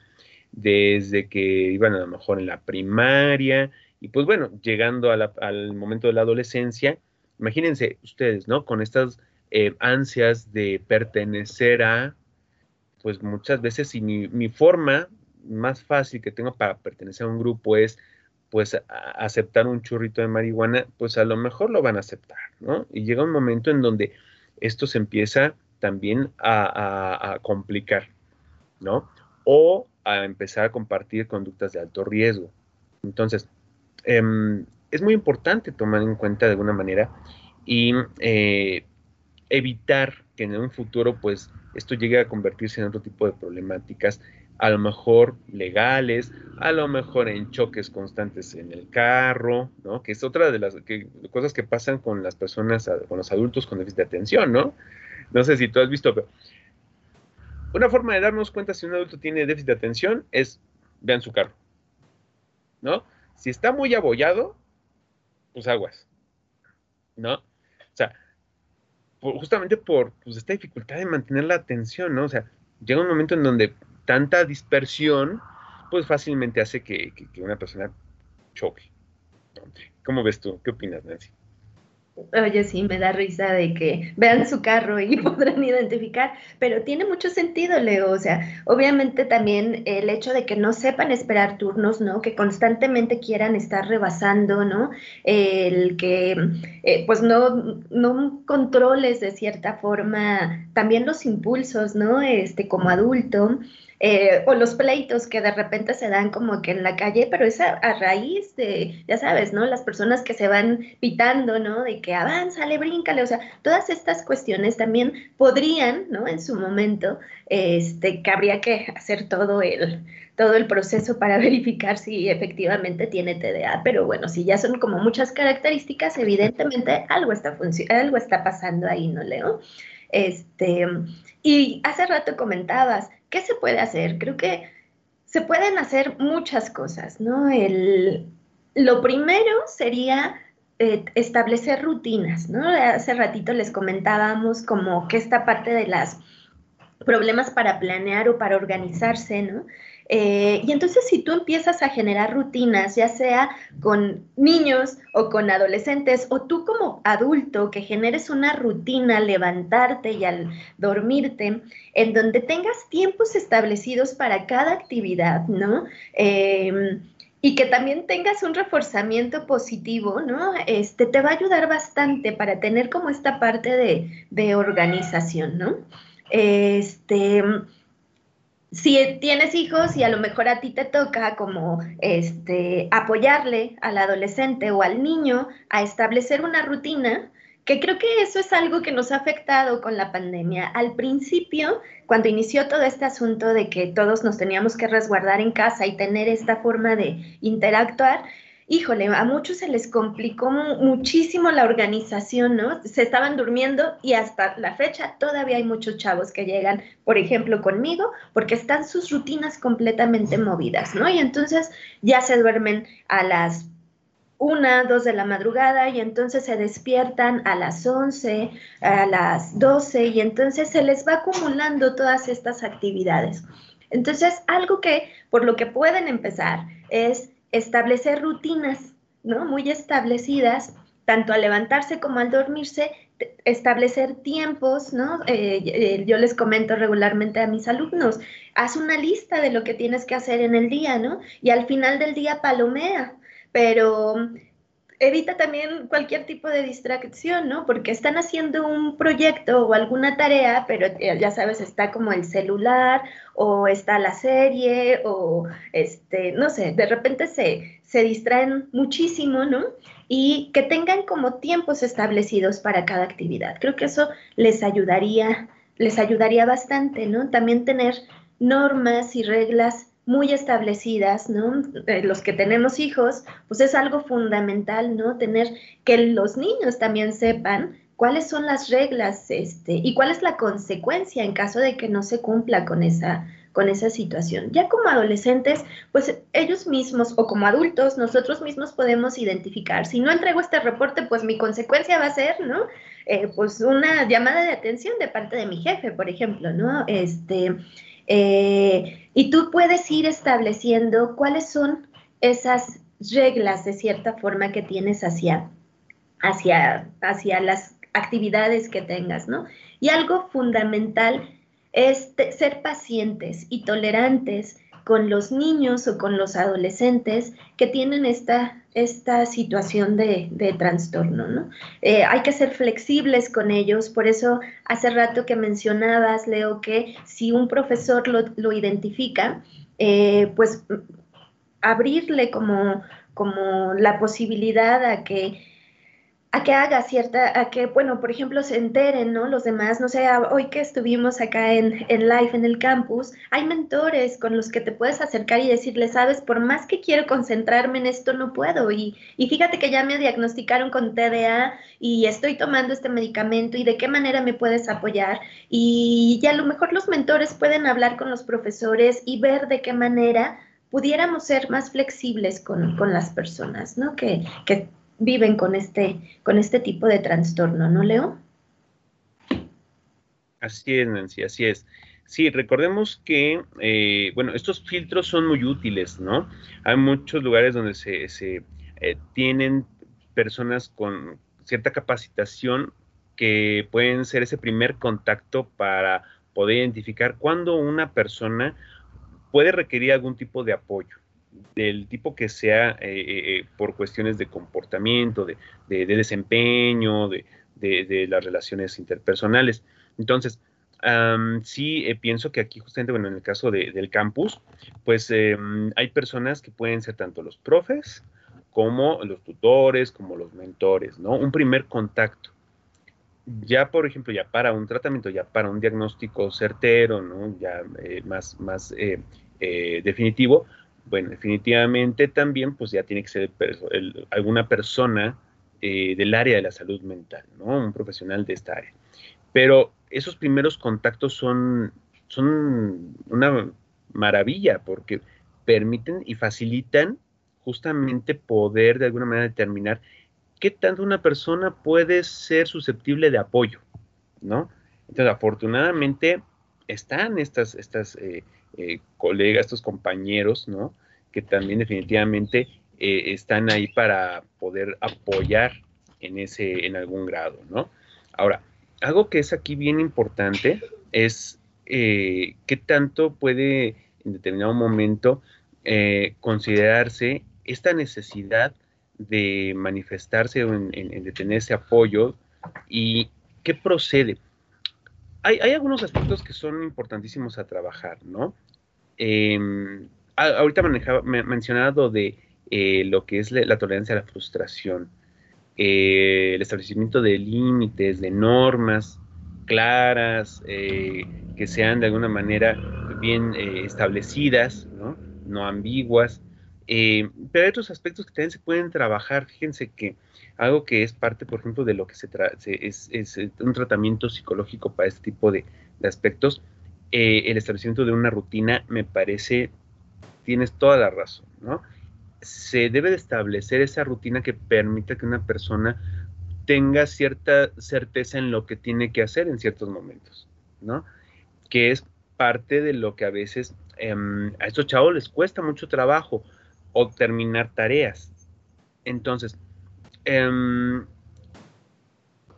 Desde que iban a lo mejor en la primaria, y pues bueno, llegando al momento de la adolescencia, imagínense ustedes, ¿no? Con estas eh, ansias de pertenecer a, pues muchas veces si mi, forma más fácil que tengo para pertenecer a un grupo es pues aceptar un churrito de marihuana, pues a lo mejor lo van a aceptar, ¿no? Y llega un momento en donde esto se empieza también a, complicar, ¿no? O a empezar a compartir conductas de alto riesgo. Entonces, Em, es muy importante tomar en cuenta de alguna manera y eh, evitar que en un futuro pues esto llegue a convertirse en otro tipo de problemáticas, a lo mejor legales, a lo mejor en choques constantes en el carro, ¿no? Que es otra de las cosas que pasan con las personas, con los adultos con déficit de atención, ¿no? No sé si tú has visto, pero una forma de darnos cuenta si un adulto tiene déficit de atención es vean su carro, ¿no? Si está muy abollado, pues aguas, ¿no? O sea, justamente por pues, esta dificultad de mantener la atención, ¿no? O sea, llega un momento en donde tanta dispersión, pues fácilmente hace que, una persona choque. ¿Cómo ves tú? ¿Qué opinas, Nancy? Oye, sí, me da risa de que vean su carro y podrán identificar, pero tiene mucho sentido, Leo. O sea, obviamente también el hecho de que no sepan esperar turnos, ¿no? Que constantemente quieran estar rebasando, ¿no? El que, eh, pues, no, no controles de cierta forma también los impulsos, ¿no? Este, como adulto. Eh, o los pleitos que de repente se dan como que en la calle, pero es a, raíz de, ya sabes, ¿no? Las personas que se van pitando, ¿no? De que avánzale, bríncale, o sea, todas estas cuestiones también podrían, ¿no? En su momento, este, que habría que hacer todo el, todo el proceso para verificar si efectivamente tiene TDA, pero bueno, si ya son como muchas características, evidentemente algo está, algo está pasando ahí, ¿no, Leo? Este, y hace rato comentabas, ¿qué se puede hacer? Creo que se pueden hacer muchas cosas, ¿no? El, lo primero sería eh, establecer rutinas, ¿no? Hace ratito les comentábamos como que esta parte de las problemas para planear o para organizarse, ¿no? Eh, y entonces si tú empiezas a generar rutinas, ya sea con niños o con adolescentes, o tú como adulto que generes una rutina al levantarte y al dormirte, en donde tengas tiempos establecidos para cada actividad, ¿no? Em, y que también tengas un reforzamiento positivo, ¿no? Este te va a ayudar bastante para tener como esta parte de, de organización, ¿no? Este, si tienes hijos y a lo mejor a ti te toca como este apoyarle al adolescente o al niño a establecer una rutina, que creo que eso es algo que nos ha afectado con la pandemia. Al principio, cuando inició todo este asunto de que todos nos teníamos que resguardar en casa y tener esta forma de interactuar, híjole, a muchos se les complicó muchísimo la organización, ¿no? Se estaban durmiendo y hasta la fecha todavía hay muchos chavos que llegan, por ejemplo, conmigo, porque están sus rutinas completamente movidas, ¿no? Y entonces ya se duermen a las una, dos de la madrugada y entonces se despiertan a las once, a las doce y entonces se les va acumulando todas estas actividades. Entonces, algo que por lo que pueden empezar es establecer rutinas, ¿no? Muy establecidas, tanto al levantarse como al dormirse, establecer tiempos, ¿no? Eh, eh, yo les comento regularmente a mis alumnos, haz una lista de lo que tienes que hacer en el día, ¿no? Y al final del día palomea, pero evita también cualquier tipo de distracción, ¿no? Porque están haciendo un proyecto o alguna tarea, pero ya sabes, está como el celular o está la serie o, este, no sé, de repente se, se distraen muchísimo, ¿no? Y que tengan como tiempos establecidos para cada actividad. Creo que eso les ayudaría, les ayudaría bastante, ¿no? También tener normas y reglas muy establecidas, ¿no? Eh, los que tenemos hijos, pues es algo fundamental, ¿no? Tener que los niños también sepan cuáles son las reglas este, y cuál es la consecuencia en caso de que no se cumpla con esa, con esa situación. Ya como adolescentes, pues ellos mismos o como adultos, nosotros mismos podemos identificar, si no entrego este reporte, pues mi consecuencia va a ser, ¿no? Eh, pues una llamada de atención de parte de mi jefe, por ejemplo, ¿no? Este, eh, y tú puedes ir estableciendo cuáles son esas reglas de cierta forma que tienes hacia, hacia, hacia las actividades que tengas, ¿no? Y algo fundamental es ser pacientes y tolerantes con los niños o con los adolescentes que tienen esta, esta situación de, trastorno, ¿no? Eh, hay que ser flexibles con ellos, por eso hace rato que mencionabas, Leo, que si un profesor lo, identifica, eh, pues abrirle como, como la posibilidad a que a que haga cierta, a que, bueno, por ejemplo, se enteren, ¿no? Los demás, no sé, hoy que estuvimos acá en, en live en el campus, hay mentores con los que te puedes acercar y decirle, sabes, por más que quiero concentrarme en esto, no puedo. Y, y fíjate que ya me diagnosticaron con TDA y estoy tomando este medicamento y de qué manera me puedes apoyar. Y ya a lo mejor los mentores pueden hablar con los profesores y ver de qué manera pudiéramos ser más flexibles con, con las personas, ¿no? Que, que viven con este, con este tipo de trastorno, ¿no, Leo? Así es, Nancy, así es. Sí, recordemos que, eh, bueno, estos filtros son muy útiles, ¿no? Hay muchos lugares donde se, se eh, tienen personas con cierta capacitación que pueden ser ese primer contacto para poder identificar cuándo una persona puede requerir algún tipo de apoyo, del tipo que sea eh, por cuestiones de comportamiento, de, desempeño, de, las relaciones interpersonales. Entonces, sí, eh, pienso que aquí justamente, bueno, en el caso del campus, pues em, hay personas que pueden ser tanto los profes como los tutores, como los mentores, ¿no? Un primer contacto. Ya, por ejemplo, ya para un tratamiento, ya para un diagnóstico certero, ¿no? Ya eh, más, más eh, definitivo, bueno, definitivamente también, pues ya tiene que ser alguna persona del área de la salud mental, ¿no? Un profesional de esta área. Pero esos primeros contactos son, son una maravilla porque permiten y facilitan justamente poder de alguna manera determinar qué tanto una persona puede ser susceptible de apoyo, ¿no? Entonces, afortunadamente están estas, estas eh, eh, colegas, estos compañeros, ¿no? Que también definitivamente eh, están ahí para poder apoyar en ese, en algún grado, ¿no? Ahora, algo que es aquí bien importante es qué tanto puede en determinado momento considerarse esta necesidad de manifestarse en, de tener ese apoyo y qué procede. Hay, algunos aspectos que son importantísimos a trabajar, ¿no? Em, ahorita manejaba, me, mencionado de eh, lo que es la tolerancia a la frustración. Eh, el establecimiento de límites, de normas claras, eh, que sean de alguna manera bien eh, establecidas, ¿no? no ambiguas. Pero hay otros aspectos que también se pueden trabajar. Fíjense que algo que es parte, por ejemplo, de lo que se, es, es, un tratamiento psicológico para este tipo de, de aspectos, el establecimiento de una rutina me parece, tienes toda la razón, ¿no? se debe de establecer esa rutina que permita que una persona tenga cierta certeza en lo que tiene que hacer en ciertos momentos, ¿no? Que es parte de lo que a veces em, a estos chavos les cuesta mucho trabajo o terminar tareas. Entonces, em,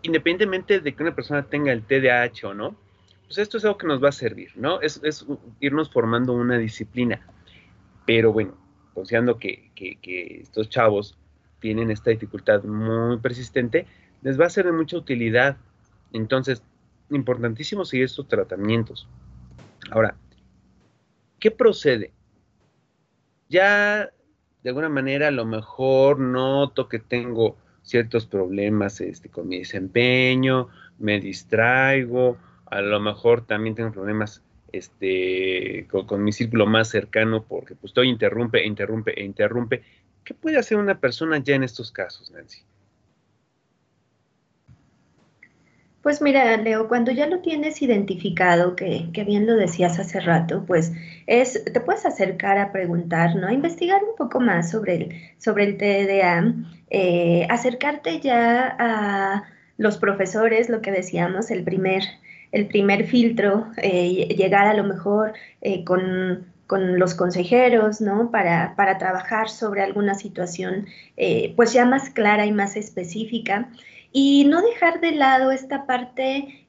independientemente de que una persona tenga el TDAH o no, pues esto es algo que nos va a servir, ¿no? Es, es irnos formando una disciplina. Pero bueno, considerando que, estos chavos tienen esta dificultad muy persistente, les va a ser de mucha utilidad. Entonces, importantísimo seguir estos tratamientos. Ahora, ¿qué procede? Ya de alguna manera a lo mejor noto que tengo ciertos problemas este, con mi desempeño, me distraigo, a lo mejor también tengo problemas este, con, mi círculo más cercano, porque pues todo interrumpe, interrumpe interrumpe. ¿Qué puede hacer una persona ya en estos casos, Nancy? Pues mira, Leo, cuando ya lo tienes identificado, que, bien lo decías hace rato, pues es, te puedes acercar a preguntar, ¿no? A investigar un poco más sobre el, sobre el TDA, eh, acercarte ya a los profesores, lo que decíamos, el primer, el primer filtro, eh, llegar a lo mejor eh, con, los consejeros, ¿no? Para, para, trabajar sobre alguna situación, pues ya más clara y más específica. Y no dejar de lado esta parte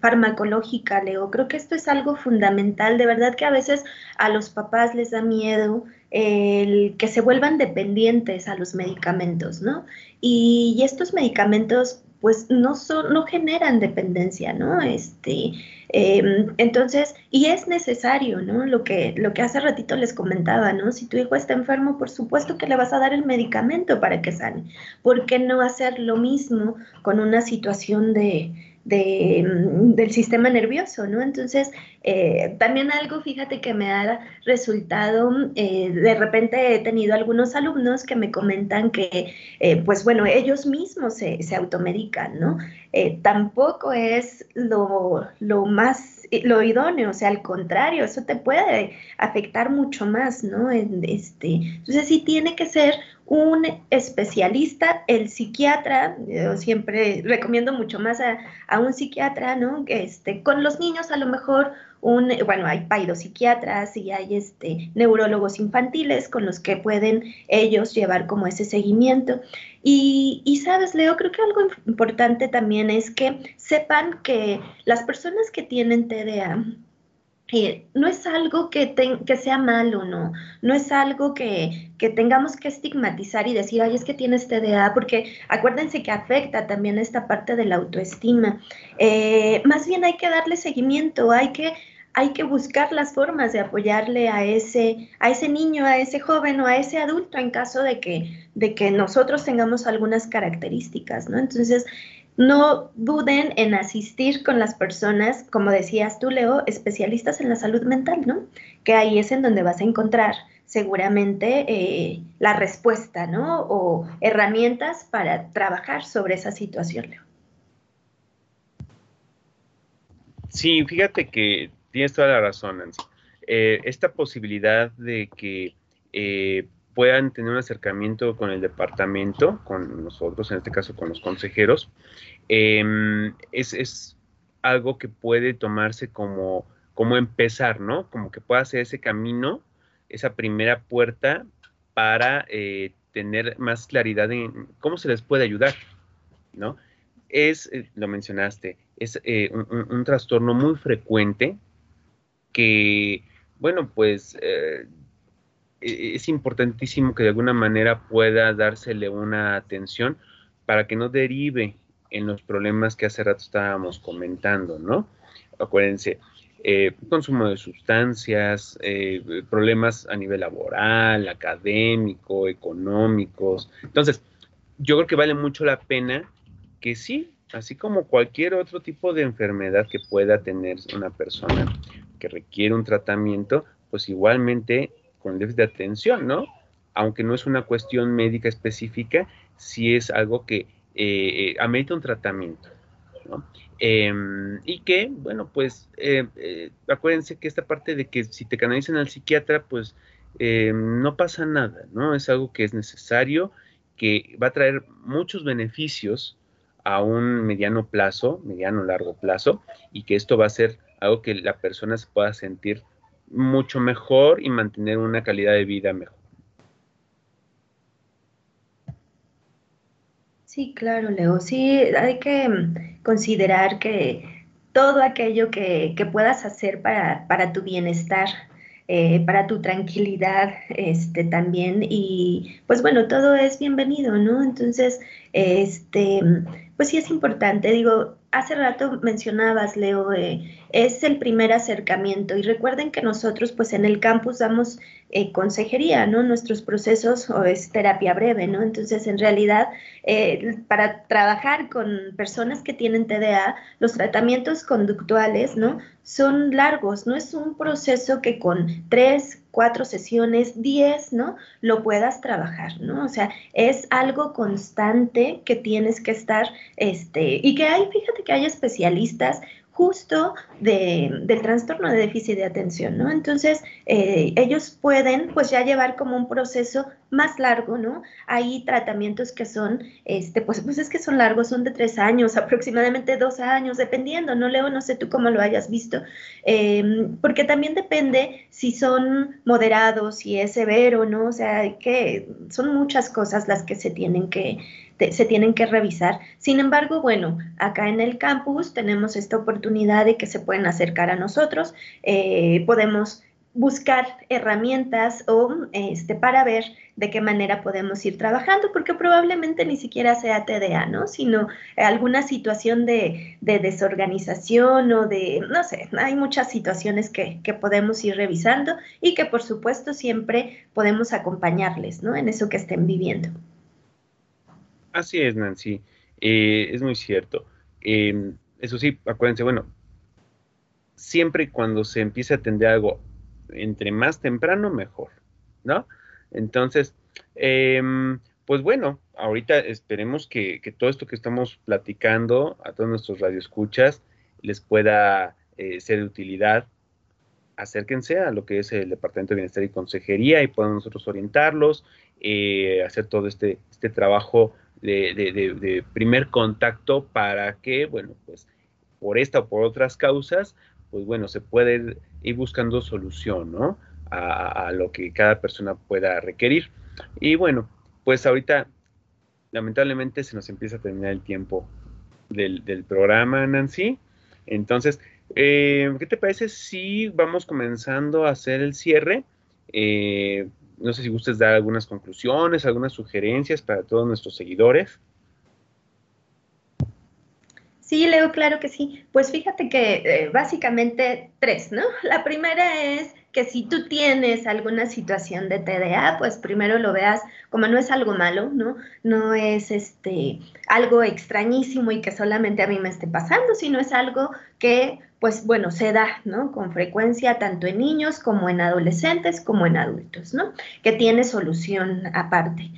farmacológica, Leo. Creo que esto es algo fundamental. De verdad que a veces a los papás les da miedo el que se vuelvan dependientes a los medicamentos, ¿no? y estos medicamentos pues no son, no generan dependencia, ¿no? Este, em, entonces, y es necesario, ¿no? Lo que, lo que hace ratito les comentaba, ¿no? Si tu hijo está enfermo, por supuesto que le vas a dar el medicamento para que sane. ¿Por qué no hacer lo mismo con una situación de, Mm, del sistema nervioso, ¿no? Entonces, eh, también algo, fíjate que me ha resultado, eh, de repente he tenido algunos alumnos que me comentan que, eh, pues bueno, ellos mismos se, automedican, ¿no? tampoco es lo, lo, más, lo idóneo, o sea, al contrario, eso te puede afectar mucho más, ¿no? Este, entonces sí tiene que ser un especialista, el psiquiatra, yo siempre recomiendo mucho más a, a un psiquiatra, ¿no? Este, con los niños a lo mejor un, bueno, hay psiquiatras y hay este, neurólogos infantiles con los que pueden ellos llevar como ese seguimiento. Y, y, sabes, Leo, creo que algo importante también es que sepan que las personas que tienen TDA, no es algo que, que, sea malo, no, no es algo que, tengamos que estigmatizar y decir, ay, es que tienes TDA, porque acuérdense que afecta también esta parte de la autoestima. Eh, más bien hay que darle seguimiento, hay que hay que buscar las formas de apoyarle a ese, a ese niño, a ese joven o a ese adulto en caso de que, de que nosotros tengamos algunas características, ¿no? Entonces, no duden en asistir con las personas, como decías tú, Leo, especialistas en la salud mental, ¿no? Que ahí es en donde vas a encontrar seguramente eh, la respuesta, ¿no? O herramientas para trabajar sobre esa situación, Leo. Sí, fíjate que tienes toda la razón, Nancy. Eh, esta posibilidad de que eh, puedan tener un acercamiento con el departamento, con nosotros, en este caso con los consejeros, em, es, algo que puede tomarse como, como empezar, ¿no? Como que pueda hacer ese camino, esa primera puerta para eh, tener más claridad en cómo se les puede ayudar, ¿no? Es, lo mencionaste, es un, trastorno muy frecuente que, bueno, pues eh, es importantísimo que de alguna manera pueda dársele una atención para que no derive en los problemas que hace rato estábamos comentando, ¿no? Acuérdense, eh, consumo de sustancias, eh, problemas a nivel laboral, académico, económicos. Entonces, yo creo que vale mucho la pena que sí, así como cualquier otro tipo de enfermedad que pueda tener una persona, que requiere un tratamiento, pues igualmente con déficit de atención, ¿no? Aunque no es una cuestión médica específica, sí es algo que eh, eh amerita un tratamiento, ¿no? Em, y que, bueno, pues eh, acuérdense que esta parte de que si te canalizan al psiquiatra, pues no pasa nada, ¿no? Es algo que es necesario, que va a traer muchos beneficios a un mediano plazo, mediano largo plazo, y que esto va a ser algo que la persona se pueda sentir mucho mejor y mantener una calidad de vida mejor. Sí, claro, Leo. Sí, hay que mm, considerar que todo aquello que, puedas hacer para, para tu bienestar, eh, para tu tranquilidad este, también. Y pues bueno, todo es bienvenido, ¿no? Entonces, este, pues sí es importante. Digo, hace rato mencionabas, Leo, eh, es el primer acercamiento y recuerden que nosotros pues en el campus damos eh, consejería, ¿no? Nuestros procesos o es terapia breve, ¿no? Entonces en realidad eh, para trabajar con personas que tienen TDA, los tratamientos conductuales, ¿no? Son largos, no es un proceso que con tres, cuatro sesiones, diez, ¿no? Lo puedas trabajar, ¿no? O sea, es algo constante que tienes que estar, este, y que hay, fíjate que hay especialistas justo del trastorno de déficit de atención, ¿no? Entonces, eh, ellos pueden pues ya llevar como un proceso más largo, ¿no? Hay tratamientos que son, este, pues, pues es que son largos, son de tres años, aproximadamente dos años, dependiendo, ¿no, Leo? No sé tú cómo lo hayas visto, em, porque también depende si son moderados, si es severo, ¿no? O sea, que son muchas cosas las que se tienen que, se tienen que revisar. Sin embargo, bueno, acá en el campus tenemos esta oportunidad de que se pueden acercar a nosotros, eh, podemos buscar herramientas o este, para ver de qué manera podemos ir trabajando, porque probablemente ni siquiera sea TDA, ¿no? Sino alguna situación de, desorganización o de, no sé, hay muchas situaciones que, que, podemos ir revisando y que por supuesto siempre podemos acompañarles, ¿no? En eso que estén viviendo. Así es, Nancy. Eh, es muy cierto. Em, eso sí, acuérdense, bueno, siempre y cuando se empiece a atender algo entre más temprano, mejor, ¿no? Entonces, em, pues bueno, ahorita esperemos que, todo esto que estamos platicando a todos nuestros radioescuchas les pueda eh, ser de utilidad. Acérquense a lo que es el Departamento de Bienestar y Consejería y podemos nosotros orientarlos, eh, hacer todo este, este trabajo de, primer contacto para que, bueno, pues por esta o por otras causas, pues bueno, se puede ir buscando solución, ¿no? A, a, lo que cada persona pueda requerir. Y bueno, pues ahorita lamentablemente se nos empieza a terminar el tiempo del, programa, Nancy. Entonces, eh, ¿qué te parece si vamos comenzando a hacer el cierre? Eh, no sé si gustes dar algunas conclusiones, algunas sugerencias para todos nuestros seguidores. Sí, Leo, claro que sí. Pues fíjate que eh, básicamente tres, ¿no? La primera es que si tú tienes alguna situación de TDA, pues primero lo veas como no es algo malo, ¿no? No es este algo extrañísimo y que solamente a mí me esté pasando, sino es algo que pues bueno, se da, ¿no? Con frecuencia tanto en niños como en adolescentes como en adultos, ¿no? Que tiene solución aparte.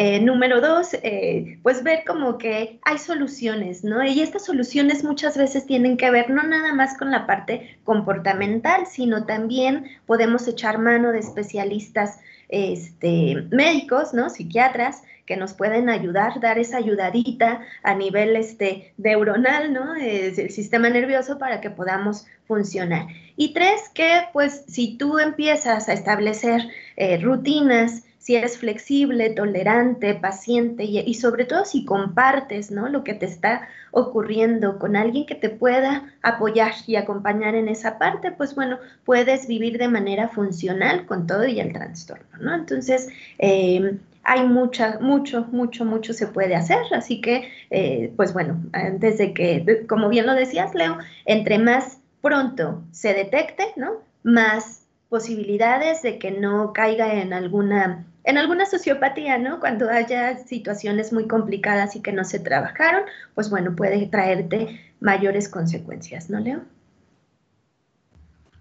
Eh, número dos, eh, pues ver como que hay soluciones, ¿no? Y estas soluciones muchas veces tienen que ver no nada más con la parte comportamental, sino también podemos echar mano de especialistas este, médicos, ¿no? Psiquiatras, que nos pueden ayudar, dar esa ayudadita a nivel este, neuronal, ¿no? Es el sistema nervioso para que podamos funcionar. Y tres, que pues si tú empiezas a establecer eh, rutinas, si eres flexible, tolerante, paciente y, sobre todo si compartes ¿no? lo que te está ocurriendo con alguien que te pueda apoyar y acompañar en esa parte, pues bueno, puedes vivir de manera funcional con todo y el trastorno, ¿no? Entonces, em, hay mucha, mucho, mucho, mucho se puede hacer, así que, eh, pues bueno, antes de que, como bien lo decías, Leo, entre más pronto se detecte, ¿no? Más posibilidades de que no caiga en alguna en alguna sociopatía, ¿no? Cuando haya situaciones muy complicadas y que no se trabajaron, pues bueno, puede traerte mayores consecuencias, ¿no, Leo?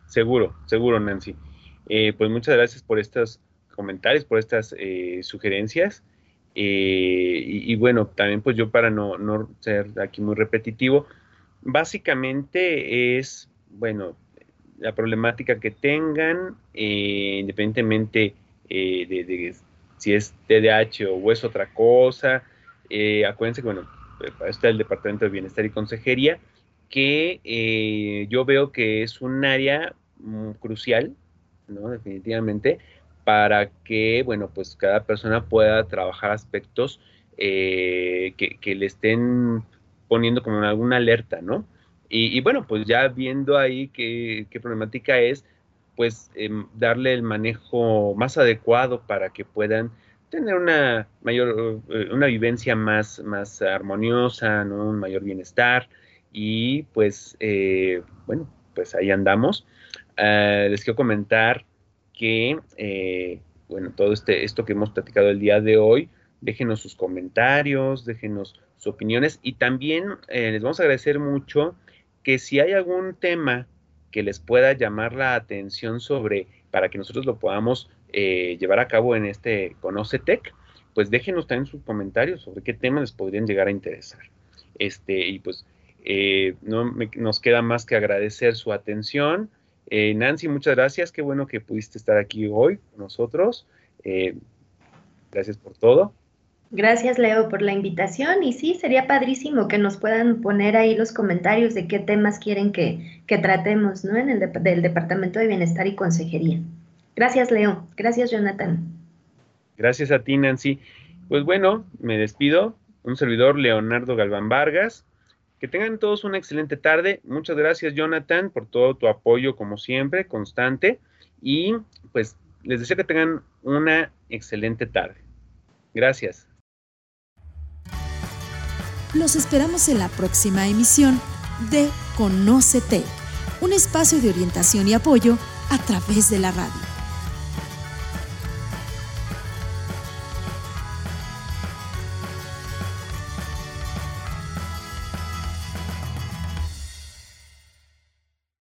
Seguro, seguro, Nancy. Eh, pues muchas gracias por estos comentarios, por estas eh, sugerencias. Eh, y, bueno, también pues yo para no, no ser aquí muy repetitivo, básicamente es, bueno, la problemática que tengan, independientemente eh, de, si es TDAH o es otra cosa. Eh, acuérdense que, bueno, eh, está el Departamento de Bienestar y Consejería, que yo veo que es un área mm, crucial, ¿no? Definitivamente, para que, bueno, pues cada persona pueda trabajar aspectos que, le estén poniendo como alguna alerta, ¿no? Y, bueno, pues ya viendo ahí qué, qué problemática es, pues em, darle el manejo más adecuado para que puedan tener una mayor, eh, una vivencia más, más armoniosa, ¿no? un mayor bienestar y pues, eh, bueno, pues ahí andamos. Ah, les quiero comentar que, eh, bueno, todo este, esto que hemos platicado el día de hoy, déjenos sus comentarios, déjenos sus opiniones y también les vamos a agradecer mucho que si hay algún tema que les pueda llamar la atención sobre, para que nosotros lo podamos eh, llevar a cabo en este Conoce Tech, pues déjenos también sus comentarios sobre qué temas les podrían llegar a interesar. Este, y pues eh, no nos queda más que agradecer su atención. Eh, Nancy, muchas gracias. Qué bueno que pudiste estar aquí hoy con nosotros. gracias por todo. Gracias, Leo, por la invitación. Y sí, sería padrísimo que nos puedan poner ahí los comentarios de qué temas quieren que, tratemos, ¿no? En el del Departamento de Bienestar y Consejería. Gracias, Leo. Gracias, Jonathan. Gracias a ti, Nancy. Pues bueno, me despido. Un servidor, Leonardo Galván Vargas. Que tengan todos una excelente tarde. Muchas gracias, Jonathan, por todo tu apoyo, como siempre, constante. Y pues les deseo que tengan una excelente tarde. Gracias. Los esperamos en la próxima emisión de Conócete, un espacio de orientación y apoyo a través de la radio.